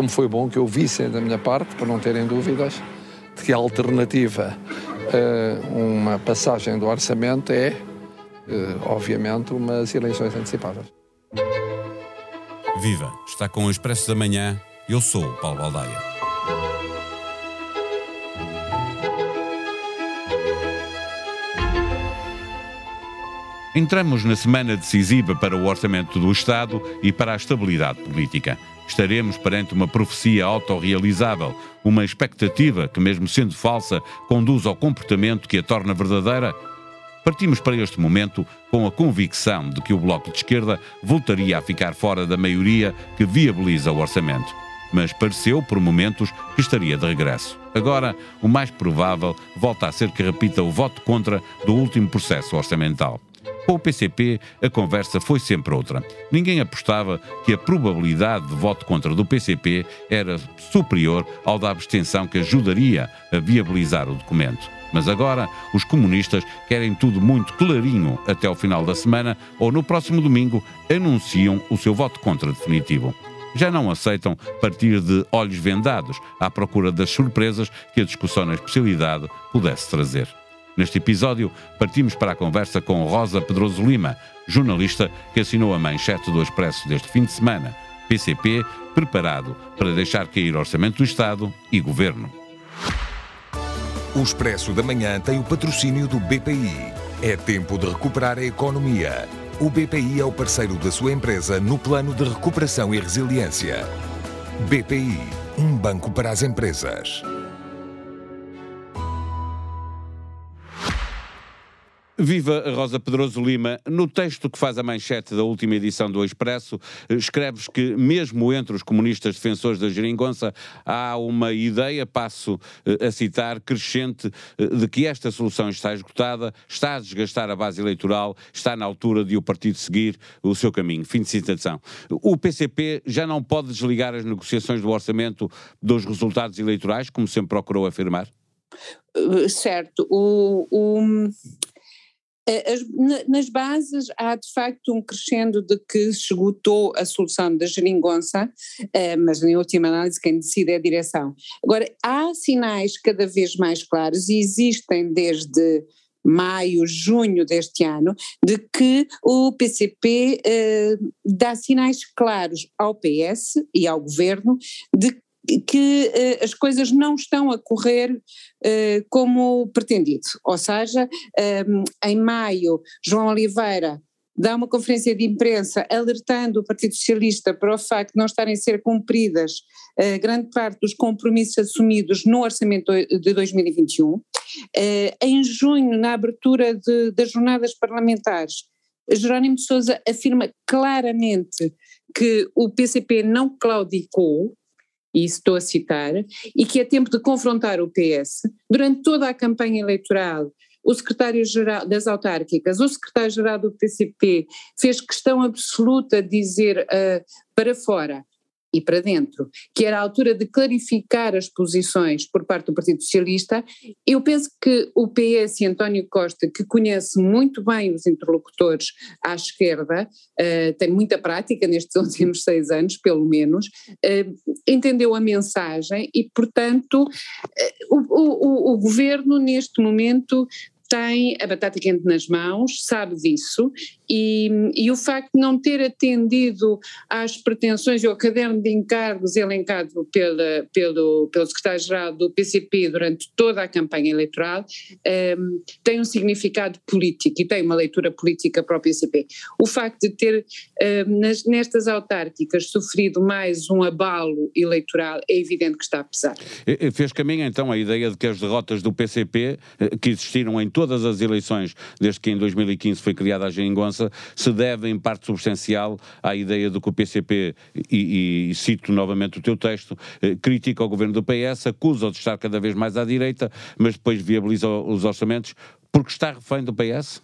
como foi bom que ouvissem da minha parte, para não terem dúvidas, de que a alternativa a uma passagem do orçamento é, obviamente, umas eleições antecipadas. Viva! Está com o Expresso da Manhã. Eu sou o Paulo Baldaia. Entramos na semana decisiva para o orçamento do Estado e para a estabilidade política. Estaremos perante uma profecia autorrealizável, uma expectativa que, mesmo sendo falsa, conduz ao comportamento que a torna verdadeira? Partimos para este momento com a convicção de que o Bloco de Esquerda voltaria a ficar fora da maioria que viabiliza o orçamento. Mas pareceu, por momentos, que estaria de regresso. Agora, o mais provável volta a ser que repita o voto contra do último processo orçamental. Com o PCP, a conversa foi sempre outra. Ninguém apostava que a probabilidade de voto contra do PCP era superior ao da abstenção que ajudaria a viabilizar o documento. Mas agora os comunistas querem tudo muito clarinho até ao final da semana ou no próximo domingo anunciam o seu voto contra definitivo. Já não aceitam partir de olhos vendados à procura das surpresas que a discussão na especialidade pudesse trazer. Neste episódio, partimos para a conversa com Rosa Pedroso Lima, jornalista que assinou a manchete do Expresso deste fim de semana. PCP preparado para deixar cair orçamento do Estado e governo. O Expresso da Manhã tem o patrocínio do BPI. É tempo de recuperar a economia. O BPI é o parceiro da sua empresa no plano de recuperação e resiliência. BPI, um banco para as empresas. Viva Rosa Pedroso Lima. No texto que faz a manchete da última edição do Expresso, escreves que, mesmo entre os comunistas defensores da geringonça, há uma ideia, passo eh, a citar, crescente, eh, de que esta solução está esgotada, está a desgastar a base eleitoral, está na altura de o partido seguir o seu caminho. Fim de citação. O PCP já não pode desligar as negociações do orçamento dos resultados eleitorais, como sempre procurou afirmar? Eh, certo. O, o, as, nas bases há de facto um crescendo de que esgotou a solução da geringonça, eh, mas em última análise quem decide é a direção. Agora, há sinais cada vez mais claros e existem desde maio, junho deste ano, de que o PCP eh, dá sinais claros ao PS e ao governo de que uh, as coisas não estão a correr uh, como pretendido. Ou seja, um, ehm, em maio, João Oliveira dá uma conferência de imprensa alertando o Partido Socialista para o facto de não estarem a ser cumpridas uh, grande parte dos compromissos assumidos no orçamento de 2021. Uh, em junho, na abertura de, das jornadas parlamentares, Jerónimo de Sousa afirma claramente que o PCP não claudicou, e estou a citar, e que é tempo de confrontar o PS. Durante toda a campanha eleitoral, o secretário-geral das autárquicas, o secretário-geral do PCP, fez questão absoluta de dizer uh, para fora e para dentro, que era a altura de clarificar as posições por parte do Partido Socialista, eu penso que o PS e António Costa, que conhece muito bem os interlocutores à esquerda, uh, tem muita prática nestes últimos seis anos, pelo menos, uh, entendeu a mensagem e, portanto, uh, o, o, o governo neste momento tem a batata quente nas mãos, sabe disso, e, e, o facto de não ter atendido às pretensões e ao caderno de encargos elencado pela, pelo, pelo secretário-geral do PCP durante toda a campanha eleitoral um, ehm, tem um significado político e tem uma leitura política para o PCP. O facto de ter um, ehm, nas, nestas autárquicas sofrido mais um abalo eleitoral é evidente que está a pesar. Fez caminho então a ideia de que as derrotas do PCP, eh, que existiram em todas as eleições desde que em 2015 foi criada a geringonça, se deve em parte substancial à ideia do que o PCP, e, e cito novamente o teu texto, eh, critica o governo do PS, acusa-o de estar cada vez mais à direita, mas depois viabiliza os orçamentos porque está refém do PS?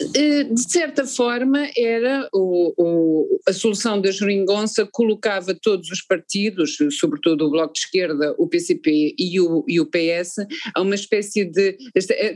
Eh, de certa forma, era o, o, a solução da Jeringonça colocava todos os partidos, sobretudo o Bloco de Esquerda, o PCP e o, e o PS, a uma espécie de.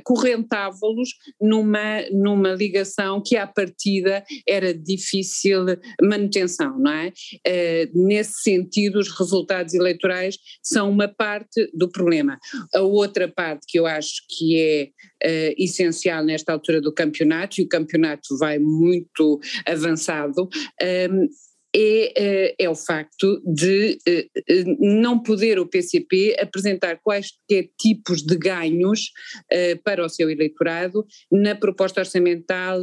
correntava-los numa, numa ligação que, à partida, era difícil manutenção, não é? Uh, nesse sentido, os resultados eleitorais são uma parte do problema. A outra parte que eu acho que é uh, essencial nesta altura do campeonato, e o campeonato vai muito avançado, um, é, eh, é, o facto de eh, eh, não poder o PCP apresentar quaisquer tipos de ganhos para o seu eleitorado na proposta orçamental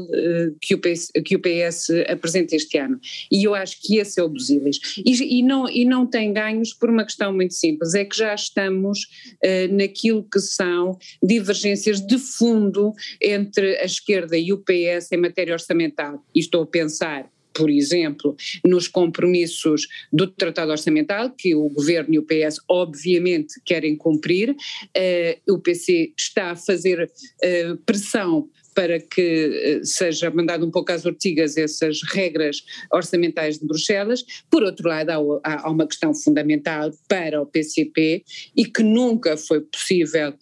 que o PS, que o PS apresenta este ano. E eu acho que esse é o dos. E, e, não, e não tem ganhos por uma questão muito simples, é que já estamos naquilo que são divergências de fundo entre a esquerda e o PS em matéria orçamental. E estou a pensar por exemplo, nos compromissos do Tratado Orçamental, que o Governo e o PS obviamente querem cumprir. Uh, o PC está a fazer uh, pressão para que uh, seja mandado um pouco às ortigas essas regras orçamentais de Bruxelas. Por outro lado, há, há, uma questão fundamental para o PCP e que nunca foi possível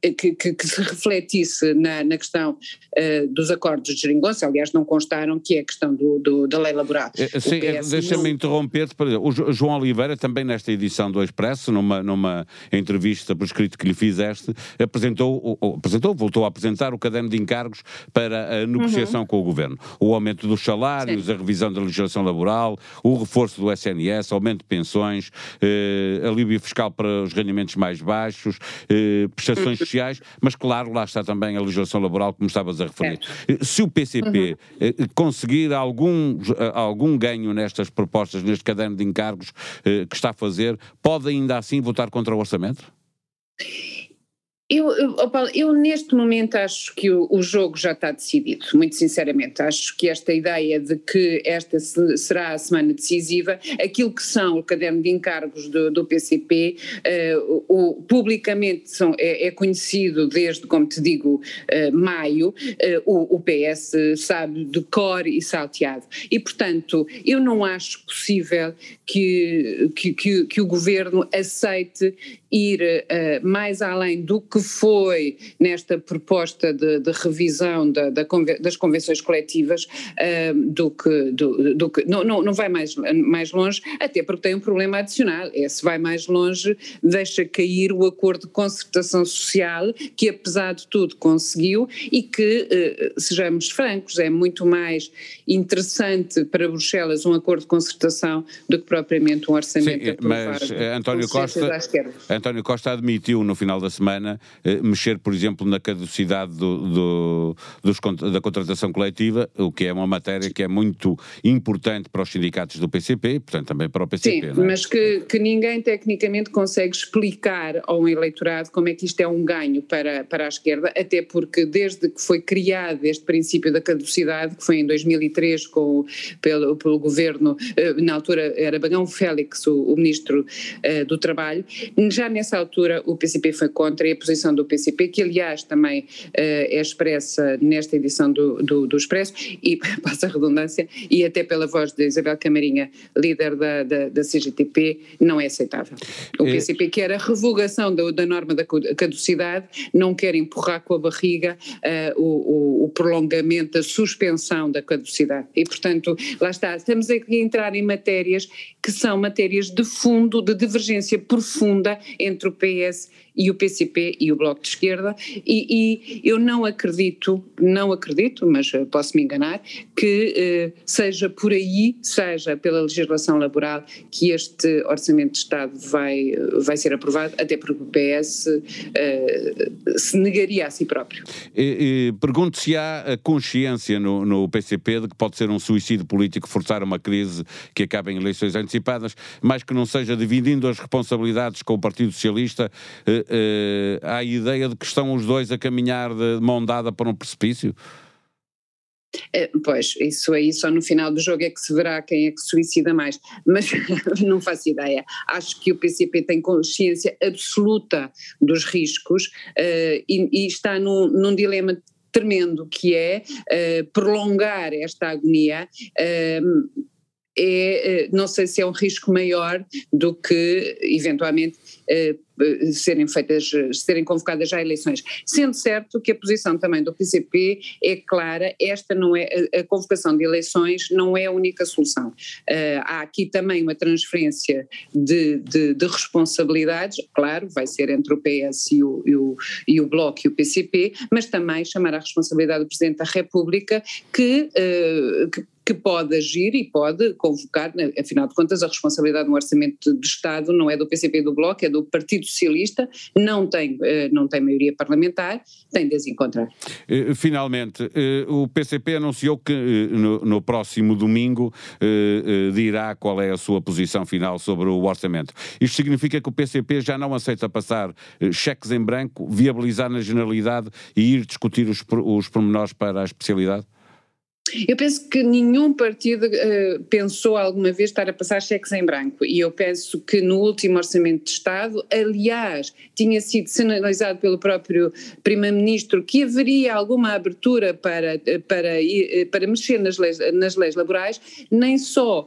que, que, que, se refletisse na, na questão uh, dos acordos de geringonça, aliás não constaram que é a questão do, do da lei laboral. É, sim, deixa-me não... interromper o João Oliveira também nesta edição do Expresso, numa, numa entrevista por escrito que lhe fizeste, apresentou, apresentou, voltou a apresentar o caderno de encargos para a negociação uhum. com o Governo. O aumento dos salários, sim. a revisão da legislação laboral, o reforço do SNS, aumento de pensões, eh, alívio fiscal para os rendimentos mais baixos, eh, prestações uhum sociais, mas claro, lá está também a legislação laboral, como estavas a referir. É. Se o PCP uhum. Eh, conseguir algum, eh, algum ganho nestas propostas, neste caderno de encargos eh, que está a fazer, pode ainda assim votar contra o orçamento? Eu, eu, Paulo, eu, neste momento acho que o, o, jogo já está decidido, muito sinceramente. Acho que esta ideia de que esta se, será a semana decisiva, aquilo que são o caderno de encargos do, do PCP, uh, eh, o, publicamente são, é, é, conhecido desde, como te digo, uh, maio, uh, o, o, PS sabe de cor e salteado. E, portanto, eu não acho possível que, que, que, que o governo aceite ir mais além do que foi nesta proposta de, de revisão da, da, das convenções coletivas, do que, do, do que não, não, não vai mais, mais longe, até porque tem um problema adicional, é se vai mais longe, deixa cair o acordo de concertação social, que apesar de tudo conseguiu e que, uh, sejamos francos, é muito mais interessante para Bruxelas um acordo de concertação do que propriamente um orçamento Sim, mas António Costa, António Costa admitiu no final da semana eh, mexer, por exemplo, na caducidade do, do, da contratação coletiva, o que é uma matéria que é muito importante para os sindicatos do PCP e, portanto, também para o PCP. Sim, é? mas que, que ninguém tecnicamente consegue explicar ao eleitorado como é que isto é um ganho para, para a esquerda, até porque desde que foi criado este princípio da caducidade, que foi em 2003 com, pelo, pelo governo, eh, na altura era Bagão Félix, o, o ministro uh, do Trabalho, já nessa altura o PCP foi contra e a posição do PCP, que aliás também uh, é expressa nesta edição do, do, do, Expresso, e passa a redundância, e até pela voz de Isabel Camarinha, líder da, da, da CGTP, não é aceitável. O é... PCP quer a revogação do, da norma da caducidade, não quer empurrar com a barriga uh, o, o, prolongamento, a suspensão da caducidade. E, portanto, lá está, estamos aqui a entrar em matérias que são matérias de fundo, de divergência profunda entre o PS e o PCP e o Bloco de Esquerda, e, e eu não acredito, não acredito, mas eh, posso me enganar, que eh, seja por aí, seja pela legislação laboral, que este Orçamento de Estado vai, vai ser aprovado, até porque o PS eh, se negaria a si próprio. Pergunto se há a consciência no, no PCP de que pode ser um suicídio político forçar uma crise que acabe em eleições antecipadas, mas que não seja dividindo as responsabilidades com o Partido Socialista, eh, eh, a ideia de que estão os dois a caminhar de mão dada para um precipício? É, pois, isso aí só no final do jogo é que se verá quem é que suicida mais, mas não faço ideia. Acho que o PCP tem consciência absoluta dos riscos uh, e, e, está num, num dilema tremendo, que é uh, prolongar esta agonia. Uh, é, não sei se é um risco maior do que, eventualmente, eh, serem feitas, serem convocadas já eleições. Sendo certo que a posição também do PCP é clara, esta não é, a convocação de eleições não é a única solução. Uh, há aqui também uma transferência de, de, de, responsabilidades, claro, vai ser entre o PS e o, e, o, e o Bloco e o PCP, mas também chamar a responsabilidade do Presidente da República que, uh, que que pode agir e pode convocar, né, afinal de contas, a responsabilidade no orçamento do Estado não é do PCP e do Bloco, é do Partido Socialista, não tem, eh, não tem maioria parlamentar, tem de as encontrar. Eh, finalmente, eh, o PCP anunciou que no, no próximo domingo dirá qual é a sua posição final sobre o orçamento. Isto significa que o PCP já não aceita passar cheques em branco, viabilizar na generalidade e ir discutir os, os pormenores para a especialidade? Eu penso que nenhum partido uh, pensou alguma vez estar a passar cheques em branco. E eu penso que no último Orçamento de Estado, aliás, tinha sido sinalizado pelo próprio Primeiro-Ministro que haveria alguma abertura para, para, eh, para mexer nas leis, nas leis laborais, nem só uh,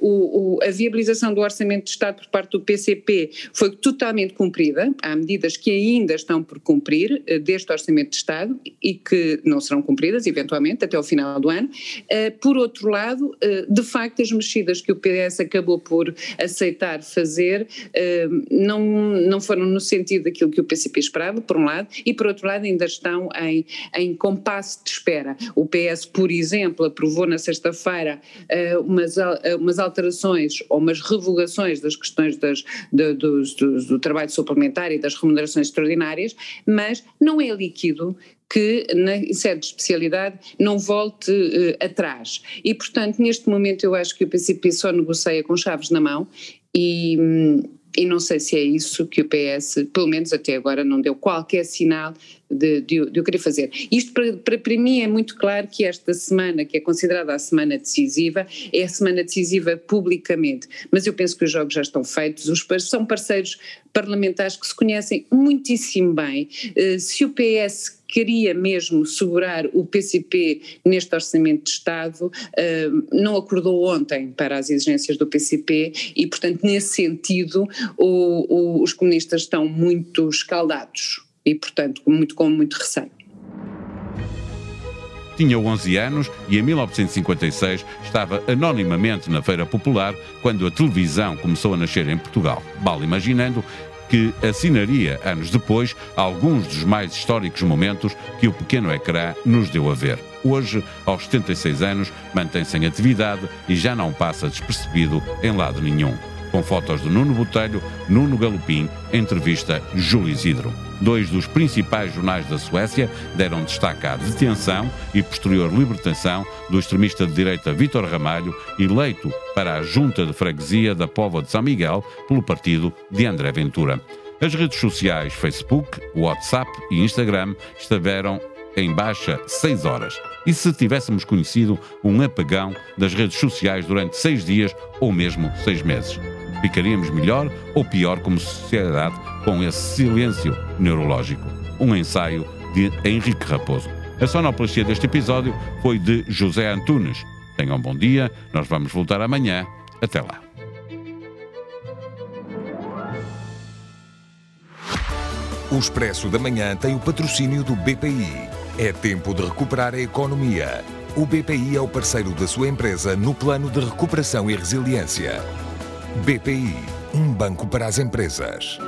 o, o, a viabilização do Orçamento de Estado por parte do PCP foi totalmente cumprida, há medidas que ainda estão por cumprir uh, deste Orçamento de Estado e que não serão cumpridas, eventualmente, até o final do do ano. Uh, por outro lado, uh, de facto, as mexidas que o PS acabou por aceitar fazer uh, não, não foram no sentido daquilo que o PCP esperava, por um lado, e por outro lado ainda estão em, em compasso de espera. O PS, por exemplo, aprovou na sexta-feira umas, umas alterações ou umas revogações das questões das, de, do, do, do trabalho suplementar e das remunerações extraordinárias, mas não é líquido que na sede de especialidade não volte uh, atrás. E, portanto, neste momento eu acho que o PCP só negocia com chaves na mão e, e não sei se é isso que o PS, pelo menos até agora, não deu qualquer sinal de, de, de eu querer fazer. Isto para, para, para, mim é muito claro que esta semana, que é considerada a semana decisiva, é a semana decisiva publicamente, mas eu penso que os jogos já estão feitos, os são parceiros parlamentares que se conhecem muitíssimo bem. Uh, se o PS queria mesmo segurar o PCP neste orçamento de Estado, uh, não acordou ontem para as exigências do PCP e, portanto, nesse sentido, o, o, os comunistas estão muito escaldados e, portanto, muito, com muito receio. Tinha 11 anos e em 1956 estava anonimamente na Feira Popular quando a televisão começou a nascer em Portugal. Mal imaginando que assinaria, anos depois, alguns dos mais históricos momentos que o pequeno ecrã nos deu a ver. Hoje, aos 76 anos, mantém-se em atividade e já não passa despercebido em lado nenhum com fotos de Nuno Botelho, Nuno Galopim, entrevista Júlio Isidro. Dois dos principais jornais da Suécia deram destaque à detenção e posterior libertação do extremista de direita Vítor Ramalho, eleito para a junta de freguesia da Póvoa de São Miguel pelo partido de André Ventura. As redes sociais Facebook, WhatsApp e Instagram estiveram em baixa 6 horas. E se tivéssemos conhecido um apagão das redes sociais durante seis dias ou mesmo seis meses? Ficaríamos melhor ou pior como sociedade com esse silêncio neurológico? Um ensaio de Henrique Raposo. A sonoplastia deste episódio foi de José Antunes. Tenham um bom dia, nós vamos voltar amanhã. Até lá. O Expresso da Manhã tem o patrocínio do BPI. É tempo de recuperar a economia. O BPI é o parceiro da sua empresa no plano de recuperação e resiliência. BPI, um banco para as empresas.